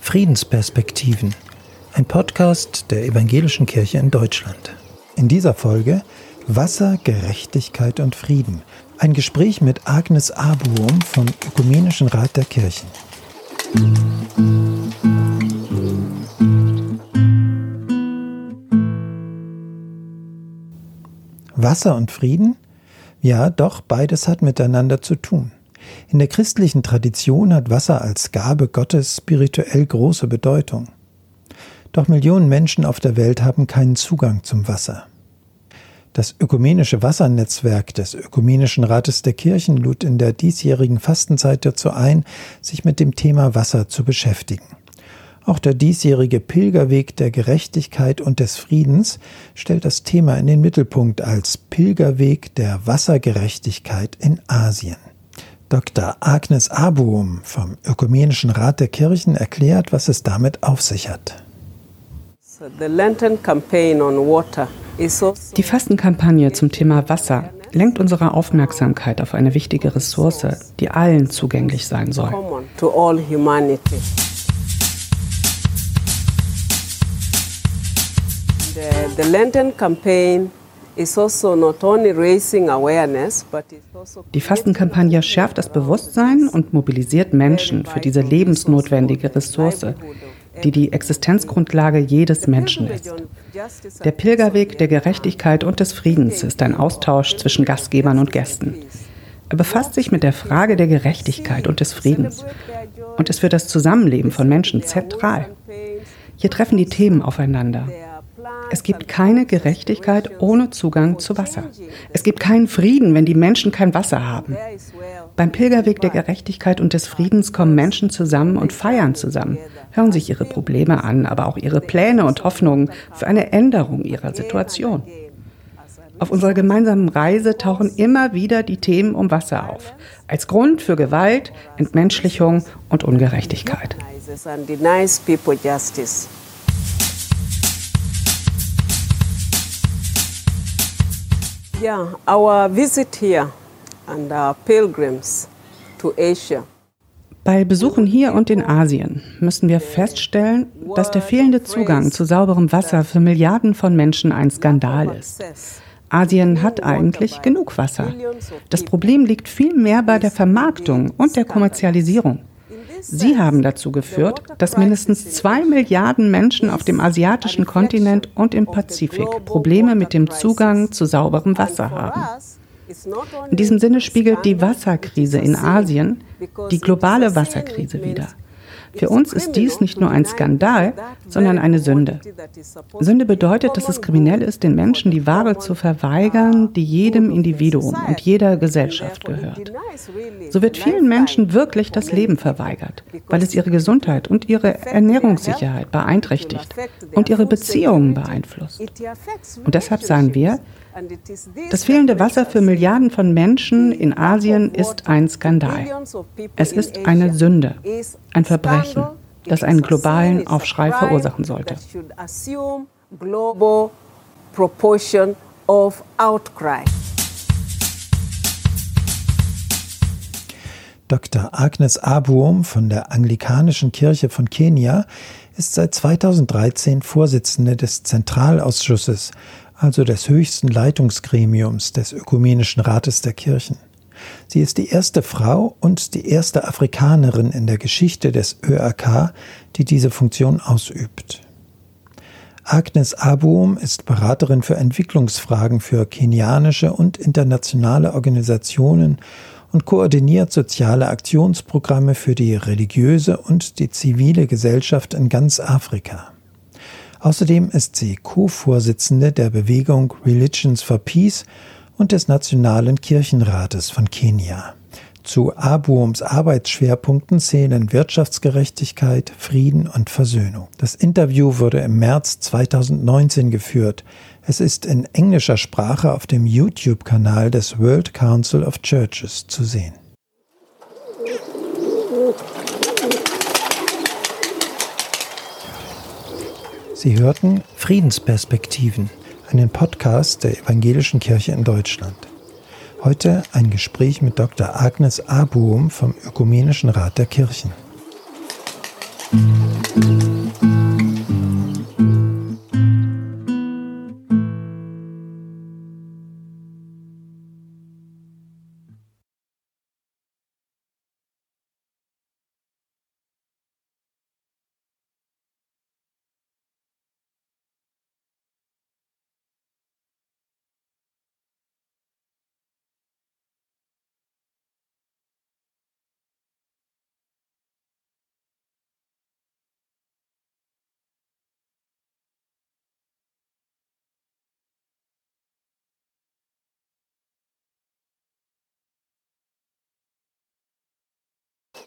Friedensperspektiven, ein Podcast der Evangelischen Kirche in Deutschland. In dieser Folge Wasser, Gerechtigkeit und Frieden. Ein Gespräch mit Agnes Abuum vom Ökumenischen Rat der Kirchen. Wasser und Frieden? Ja, doch, beides hat miteinander zu tun. In der christlichen Tradition hat Wasser als Gabe Gottes spirituell große Bedeutung. Doch Millionen Menschen auf der Welt haben keinen Zugang zum Wasser. Das ökumenische Wassernetzwerk des Ökumenischen Rates der Kirchen lud in der diesjährigen Fastenzeit dazu ein, sich mit dem Thema Wasser zu beschäftigen. Auch der diesjährige Pilgerweg der Gerechtigkeit und des Friedens stellt das Thema in den Mittelpunkt als Pilgerweg der Wassergerechtigkeit in Asien. Dr. Agnes Abuum vom Ökumenischen Rat der Kirchen erklärt, was es damit auf sich hat. Also Die Fastenkampagne zum Thema Wasser lenkt unsere Aufmerksamkeit auf eine wichtige Ressource, die allen zugänglich sein soll. The, Lenten campaign die Fastenkampagne schärft das Bewusstsein und mobilisiert Menschen für diese lebensnotwendige Ressource, die die Existenzgrundlage jedes Menschen ist. Der Pilgerweg der Gerechtigkeit und des Friedens ist ein Austausch zwischen Gastgebern und Gästen. Er befasst sich mit der Frage der Gerechtigkeit und des Friedens und ist für das Zusammenleben von Menschen zentral. Hier treffen die Themen aufeinander es gibt keine Gerechtigkeit ohne Zugang zu Wasser. Es gibt keinen Frieden, wenn die Menschen kein Wasser haben. Beim Pilgerweg der Gerechtigkeit und des Friedens kommen Menschen zusammen und feiern zusammen, hören sich ihre Probleme an, aber auch ihre Pläne und Hoffnungen für eine Änderung ihrer Situation. Auf unserer gemeinsamen Reise tauchen immer wieder die Themen um Wasser auf, als Grund für Gewalt, Entmenschlichung und Ungerechtigkeit. Yeah, our visit here and our pilgrims to Asia. Bei Besuchen hier und in Asien müssen wir feststellen, dass der fehlende Zugang zu sauberem Wasser für Milliarden von Menschen ein Skandal ist. Asien hat eigentlich genug Wasser. Das Problem liegt vielmehr bei der Vermarktung und der Kommerzialisierung. Sie haben dazu geführt, dass mindestens zwei Milliarden Menschen auf dem asiatischen Kontinent und im Pazifik Probleme mit dem Zugang zu sauberem Wasser haben. In diesem Sinne spiegelt die Wasserkrise in Asien die globale Wasserkrise wider. Für uns ist dies nicht nur ein Skandal, sondern eine Sünde. Sünde bedeutet, dass es kriminell ist, den Menschen die Ware zu verweigern, die jedem Individuum und jeder Gesellschaft gehört. So wird vielen Menschen wirklich das Leben verweigert, weil es ihre Gesundheit und ihre Ernährungssicherheit beeinträchtigt und ihre Beziehungen beeinflusst. Und deshalb sagen wir, das fehlende Wasser für Milliarden von Menschen in Asien ist ein Skandal. Es ist eine Sünde, ein Verbrechen, das einen globalen Aufschrei verursachen sollte. Dr. Agnes Abuum von der Anglikanischen Kirche von Kenia ist seit 2013 Vorsitzende des Zentralausschusses also des höchsten Leitungsgremiums des Ökumenischen Rates der Kirchen. Sie ist die erste Frau und die erste Afrikanerin in der Geschichte des ÖRK, die diese Funktion ausübt. Agnes Abuum ist Beraterin für Entwicklungsfragen für kenianische und internationale Organisationen und koordiniert soziale Aktionsprogramme für die religiöse und die zivile Gesellschaft in ganz Afrika. Außerdem ist sie Co-Vorsitzende der Bewegung Religions for Peace und des Nationalen Kirchenrates von Kenia. Zu Abuums Arbeitsschwerpunkten zählen Wirtschaftsgerechtigkeit, Frieden und Versöhnung. Das Interview wurde im März 2019 geführt. Es ist in englischer Sprache auf dem YouTube-Kanal des World Council of Churches zu sehen. Sie hörten Friedensperspektiven, einen Podcast der Evangelischen Kirche in Deutschland. Heute ein Gespräch mit Dr. Agnes Abuum vom Ökumenischen Rat der Kirchen.